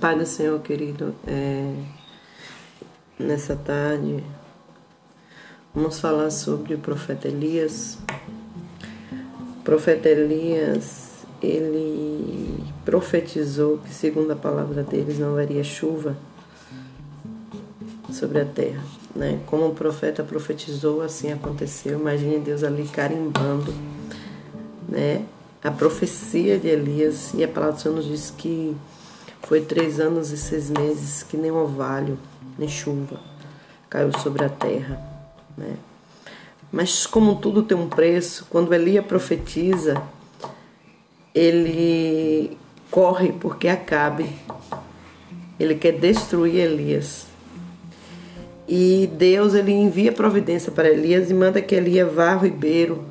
Pai do Senhor querido, é, nessa tarde vamos falar sobre o profeta Elias. O profeta Elias, ele profetizou que, segundo a palavra deles, não haveria chuva sobre a terra. Né? Como o profeta profetizou, assim aconteceu. Imagine Deus ali carimbando né? a profecia de Elias. E a palavra do Senhor nos diz que foi três anos e seis meses que nem orvalho, nem chuva caiu sobre a terra. Né? Mas como tudo tem um preço, quando Elias profetiza, ele corre porque acabe. Ele quer destruir Elias. E Deus ele envia providência para Elias e manda que Elias vá ao ribeiro